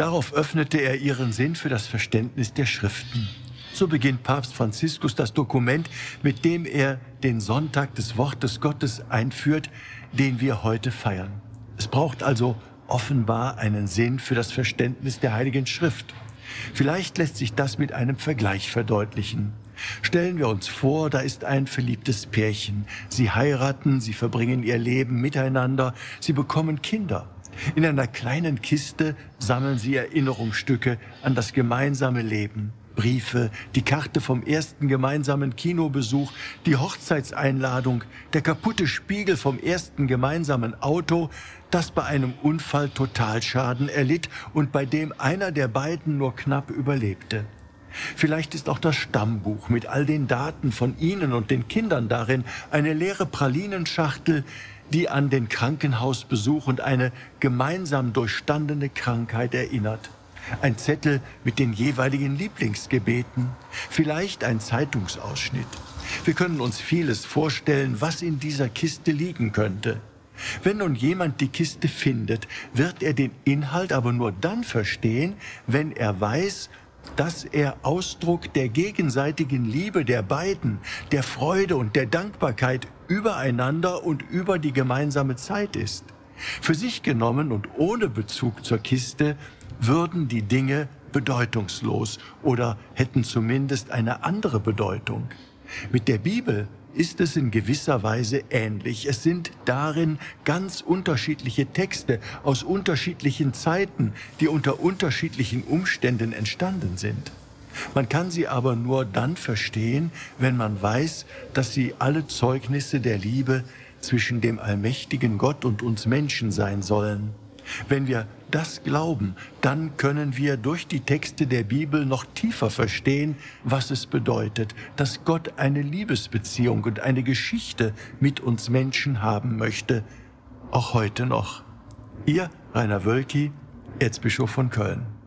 Darauf öffnete er ihren Sinn für das Verständnis der Schriften. So beginnt Papst Franziskus das Dokument, mit dem er den Sonntag des Wortes Gottes einführt, den wir heute feiern. Es braucht also offenbar einen Sinn für das Verständnis der Heiligen Schrift. Vielleicht lässt sich das mit einem Vergleich verdeutlichen. Stellen wir uns vor, da ist ein verliebtes Pärchen. Sie heiraten, sie verbringen ihr Leben miteinander, sie bekommen Kinder. In einer kleinen Kiste sammeln sie Erinnerungsstücke an das gemeinsame Leben. Briefe, die Karte vom ersten gemeinsamen Kinobesuch, die Hochzeitseinladung, der kaputte Spiegel vom ersten gemeinsamen Auto, das bei einem Unfall Totalschaden erlitt und bei dem einer der beiden nur knapp überlebte. Vielleicht ist auch das Stammbuch mit all den Daten von Ihnen und den Kindern darin eine leere Pralinenschachtel, die an den Krankenhausbesuch und eine gemeinsam durchstandene Krankheit erinnert. Ein Zettel mit den jeweiligen Lieblingsgebeten, vielleicht ein Zeitungsausschnitt. Wir können uns vieles vorstellen, was in dieser Kiste liegen könnte. Wenn nun jemand die Kiste findet, wird er den Inhalt aber nur dann verstehen, wenn er weiß, dass er Ausdruck der gegenseitigen Liebe der beiden, der Freude und der Dankbarkeit übereinander und über die gemeinsame Zeit ist. Für sich genommen und ohne Bezug zur Kiste würden die Dinge bedeutungslos oder hätten zumindest eine andere Bedeutung. Mit der Bibel ist es in gewisser Weise ähnlich. Es sind darin ganz unterschiedliche Texte aus unterschiedlichen Zeiten, die unter unterschiedlichen Umständen entstanden sind. Man kann sie aber nur dann verstehen, wenn man weiß, dass sie alle Zeugnisse der Liebe zwischen dem allmächtigen Gott und uns Menschen sein sollen. Wenn wir das glauben, dann können wir durch die Texte der Bibel noch tiefer verstehen, was es bedeutet, dass Gott eine Liebesbeziehung und eine Geschichte mit uns Menschen haben möchte, auch heute noch. Ihr Rainer Wölki, Erzbischof von Köln.